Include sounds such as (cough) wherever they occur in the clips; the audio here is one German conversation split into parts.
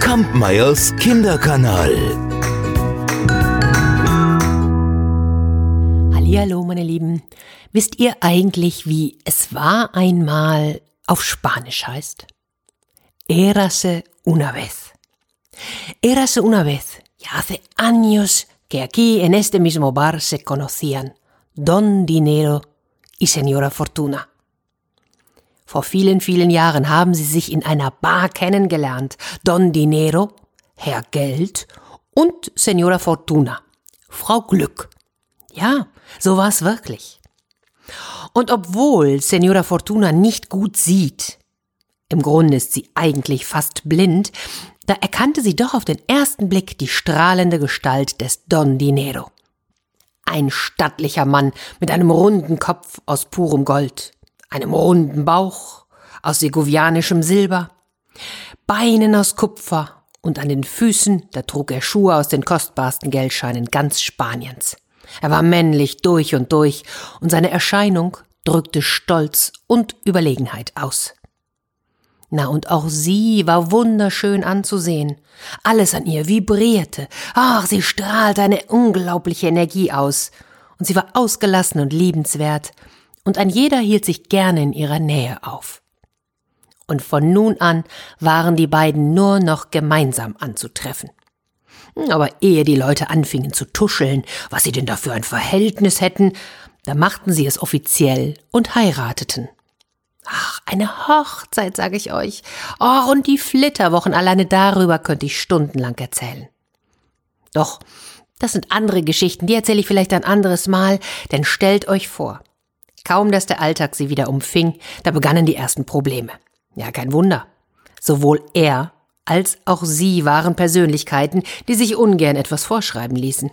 Kampmeyers Kinderkanal. Hallihallo, meine Lieben. Wisst ihr eigentlich, wie es war einmal auf Spanisch heißt? Érase una vez. Érase una vez. Ya hace años que aquí en este mismo bar se conocían Don Dinero y Señora Fortuna. Vor vielen, vielen Jahren haben sie sich in einer Bar kennengelernt. Don Dinero, Herr Geld und Senora Fortuna, Frau Glück. Ja, so war's wirklich. Und obwohl Senora Fortuna nicht gut sieht, im Grunde ist sie eigentlich fast blind, da erkannte sie doch auf den ersten Blick die strahlende Gestalt des Don Dinero. Ein stattlicher Mann mit einem runden Kopf aus purem Gold, einem runden Bauch aus segovianischem Silber, Beinen aus Kupfer und an den Füßen, da trug er Schuhe aus den kostbarsten Geldscheinen ganz Spaniens. Er war männlich durch und durch, und seine Erscheinung drückte Stolz und Überlegenheit aus. Na, und auch sie war wunderschön anzusehen. Alles an ihr vibrierte. Ach, sie strahlte eine unglaubliche Energie aus. Und sie war ausgelassen und liebenswert und ein jeder hielt sich gerne in ihrer Nähe auf. Und von nun an waren die beiden nur noch gemeinsam anzutreffen. Aber ehe die Leute anfingen zu tuscheln, was sie denn da für ein Verhältnis hätten, da machten sie es offiziell und heirateten. Ach, eine Hochzeit, sage ich euch. Oh, und die Flitterwochen, alleine darüber könnte ich stundenlang erzählen. Doch, das sind andere Geschichten, die erzähle ich vielleicht ein anderes Mal, denn stellt euch vor, Kaum dass der Alltag sie wieder umfing, da begannen die ersten Probleme. Ja, kein Wunder. Sowohl er als auch sie waren Persönlichkeiten, die sich ungern etwas vorschreiben ließen.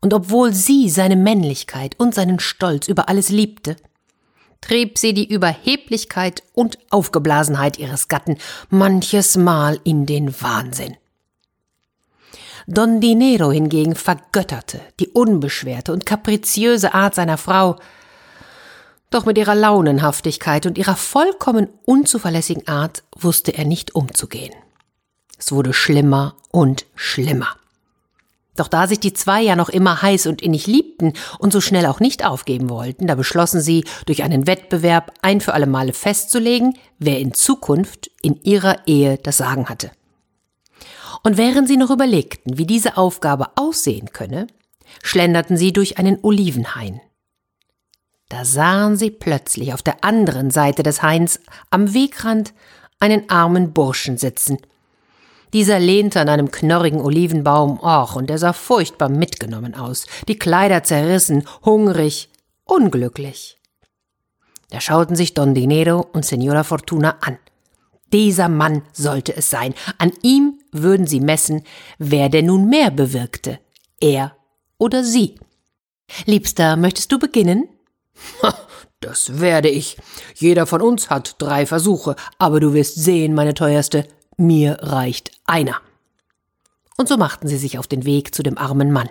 Und obwohl sie seine Männlichkeit und seinen Stolz über alles liebte, trieb sie die Überheblichkeit und Aufgeblasenheit ihres Gatten manches Mal in den Wahnsinn. Don Dinero hingegen vergötterte die unbeschwerte und kapriziöse Art seiner Frau, doch mit ihrer Launenhaftigkeit und ihrer vollkommen unzuverlässigen Art wusste er nicht umzugehen. Es wurde schlimmer und schlimmer. Doch da sich die zwei ja noch immer heiß und innig liebten und so schnell auch nicht aufgeben wollten, da beschlossen sie, durch einen Wettbewerb ein für alle Male festzulegen, wer in Zukunft in ihrer Ehe das Sagen hatte. Und während sie noch überlegten, wie diese Aufgabe aussehen könne, schlenderten sie durch einen Olivenhain. Da sahen sie plötzlich auf der anderen Seite des Hains am Wegrand einen armen Burschen sitzen. Dieser lehnte an einem knorrigen Olivenbaum, och, und er sah furchtbar mitgenommen aus, die Kleider zerrissen, hungrig, unglücklich. Da schauten sich Don Dinero und Signora Fortuna an. Dieser Mann sollte es sein. An ihm würden sie messen, wer denn nun mehr bewirkte, er oder sie. Liebster, möchtest du beginnen? (laughs) Das werde ich. Jeder von uns hat drei Versuche, aber du wirst sehen, meine teuerste, mir reicht einer. Und so machten sie sich auf den Weg zu dem armen Mann.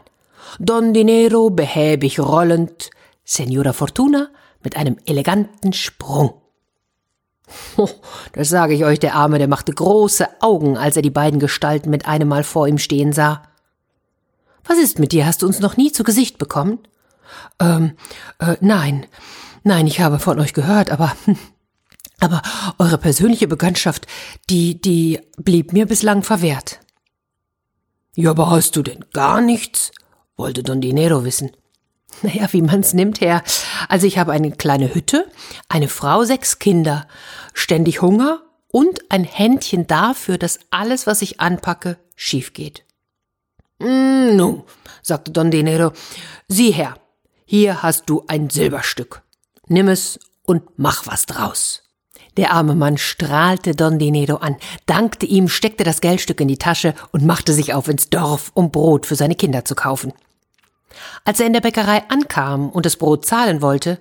Don Dinero behäbig rollend, Senora Fortuna mit einem eleganten Sprung. Oh, (laughs) das sage ich euch, der Arme, der machte große Augen, als er die beiden Gestalten mit einem Mal vor ihm stehen sah. Was ist mit dir? Hast du uns noch nie zu Gesicht bekommen? Ähm, äh, nein, nein, ich habe von euch gehört, aber, (laughs) aber eure persönliche Bekanntschaft, die, die blieb mir bislang verwehrt. Ja, aber hast du denn gar nichts? wollte Don Dinero wissen. (laughs) Naja, wie man's nimmt, Herr. Also ich habe eine kleine Hütte, eine Frau, sechs Kinder, ständig Hunger und ein Händchen dafür, dass alles, was ich anpacke, schief geht. Mm, nun, sagte Don Dinero, sieh her, hier hast du ein Silberstück. Nimm es und mach was draus. Der arme Mann strahlte Don Dinero an, dankte ihm, steckte das Geldstück in die Tasche und machte sich auf ins Dorf, um Brot für seine Kinder zu kaufen. Als er in der Bäckerei ankam und das Brot zahlen wollte,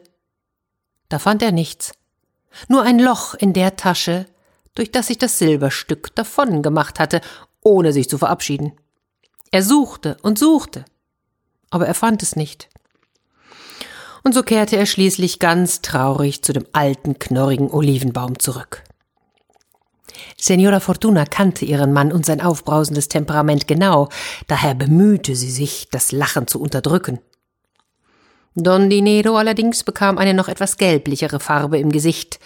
da fand er nichts. Nur ein Loch in der Tasche, durch das sich das Silberstück davon gemacht hatte, ohne sich zu verabschieden. Er suchte und suchte, aber er fand es nicht und so kehrte er schließlich ganz traurig zu dem alten, knorrigen Olivenbaum zurück. Senora Fortuna kannte ihren Mann und sein aufbrausendes Temperament genau, daher bemühte sie sich, das Lachen zu unterdrücken. Don Dinero allerdings bekam eine noch etwas gelblichere Farbe im Gesicht,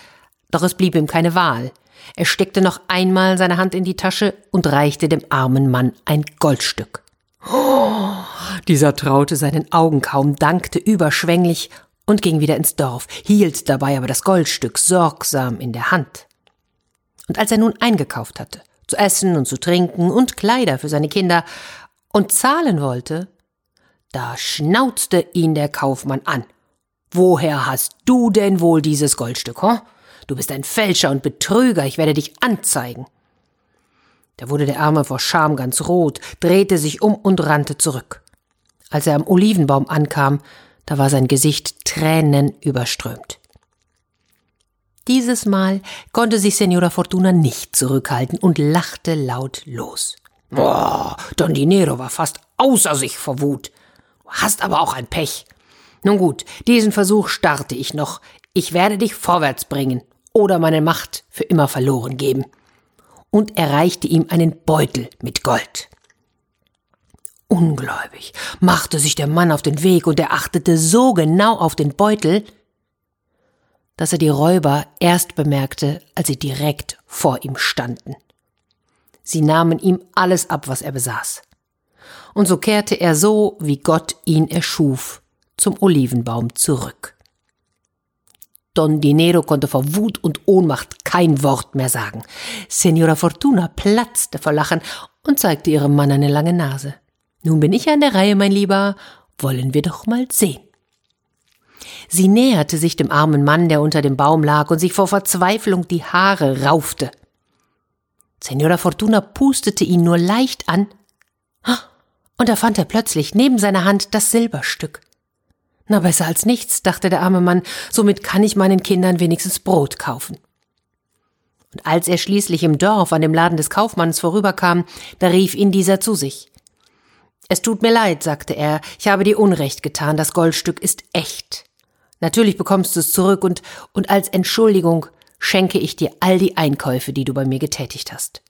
doch es blieb ihm keine Wahl. Er steckte noch einmal seine Hand in die Tasche und reichte dem armen Mann ein Goldstück. Oh, dieser traute seinen Augen kaum, dankte überschwänglich und ging wieder ins Dorf, hielt dabei aber das Goldstück sorgsam in der Hand. Und als er nun eingekauft hatte, zu essen und zu trinken und Kleider für seine Kinder und zahlen wollte, da schnauzte ihn der Kaufmann an. Woher hast du denn wohl dieses Goldstück, hm? Du bist ein Fälscher und Betrüger, ich werde dich anzeigen. Da wurde der Arme vor Scham ganz rot, drehte sich um und rannte zurück. Als er am Olivenbaum ankam, da war sein Gesicht tränenüberströmt. Dieses Mal konnte sich Senora Fortuna nicht zurückhalten und lachte laut los. Boah, Don Dinero war fast außer sich vor Wut. Du hast aber auch ein Pech. Nun gut, diesen Versuch starte ich noch. Ich werde dich vorwärts bringen oder meine Macht für immer verloren geben. Und er reichte ihm einen Beutel mit Gold. Ungläubig machte sich der Mann auf den Weg und er achtete so genau auf den Beutel, dass er die Räuber erst bemerkte, als sie direkt vor ihm standen. Sie nahmen ihm alles ab, was er besaß. Und so kehrte er so, wie Gott ihn erschuf, zum Olivenbaum zurück. Don Dinero konnte vor Wut und Ohnmacht kein Wort mehr sagen. Senora Fortuna platzte vor Lachen und zeigte ihrem Mann eine lange Nase. Nun bin ich an der Reihe, mein Lieber. Wollen wir doch mal sehen. Sie näherte sich dem armen Mann, der unter dem Baum lag und sich vor Verzweiflung die Haare raufte. Senora Fortuna pustete ihn nur leicht an, und da fand er plötzlich neben seiner Hand das Silberstück. Na besser als nichts, dachte der arme Mann, somit kann ich meinen Kindern wenigstens Brot kaufen. Und als er schließlich im Dorf an dem Laden des Kaufmanns vorüberkam, da rief ihn dieser zu sich. Es tut mir leid, sagte er, ich habe dir Unrecht getan, das Goldstück ist echt. Natürlich bekommst du es zurück und, und als Entschuldigung schenke ich dir all die Einkäufe, die du bei mir getätigt hast.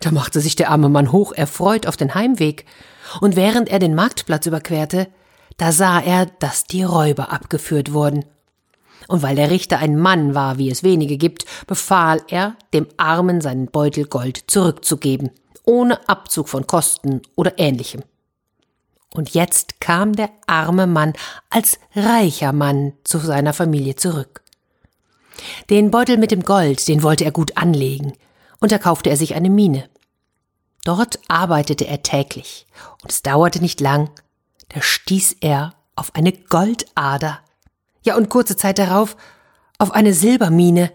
Da machte sich der arme Mann hoch erfreut auf den Heimweg, und während er den Marktplatz überquerte, da sah er, dass die Räuber abgeführt wurden. Und weil der Richter ein Mann war, wie es wenige gibt, befahl er, dem Armen seinen Beutel Gold zurückzugeben ohne Abzug von Kosten oder ähnlichem. Und jetzt kam der arme Mann als reicher Mann zu seiner Familie zurück. Den Beutel mit dem Gold, den wollte er gut anlegen, und da kaufte er sich eine Mine. Dort arbeitete er täglich, und es dauerte nicht lang, da stieß er auf eine Goldader, ja und kurze Zeit darauf auf eine Silbermine,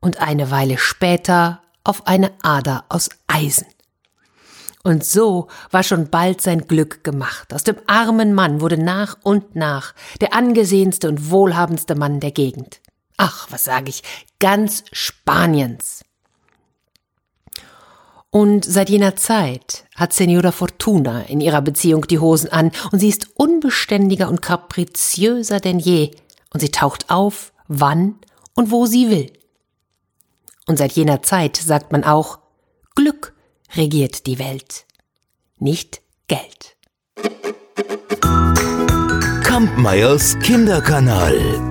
und eine Weile später auf eine Ader aus Eisen. Und so war schon bald sein Glück gemacht. Aus dem armen Mann wurde nach und nach der angesehenste und wohlhabendste Mann der Gegend. Ach, was sage ich, ganz Spaniens. Und seit jener Zeit hat Senora Fortuna in ihrer Beziehung die Hosen an und sie ist unbeständiger und kapriziöser denn je und sie taucht auf, wann und wo sie will. Und seit jener Zeit sagt man auch, Glück regiert die Welt, nicht Geld. Kampmeyers Kinderkanal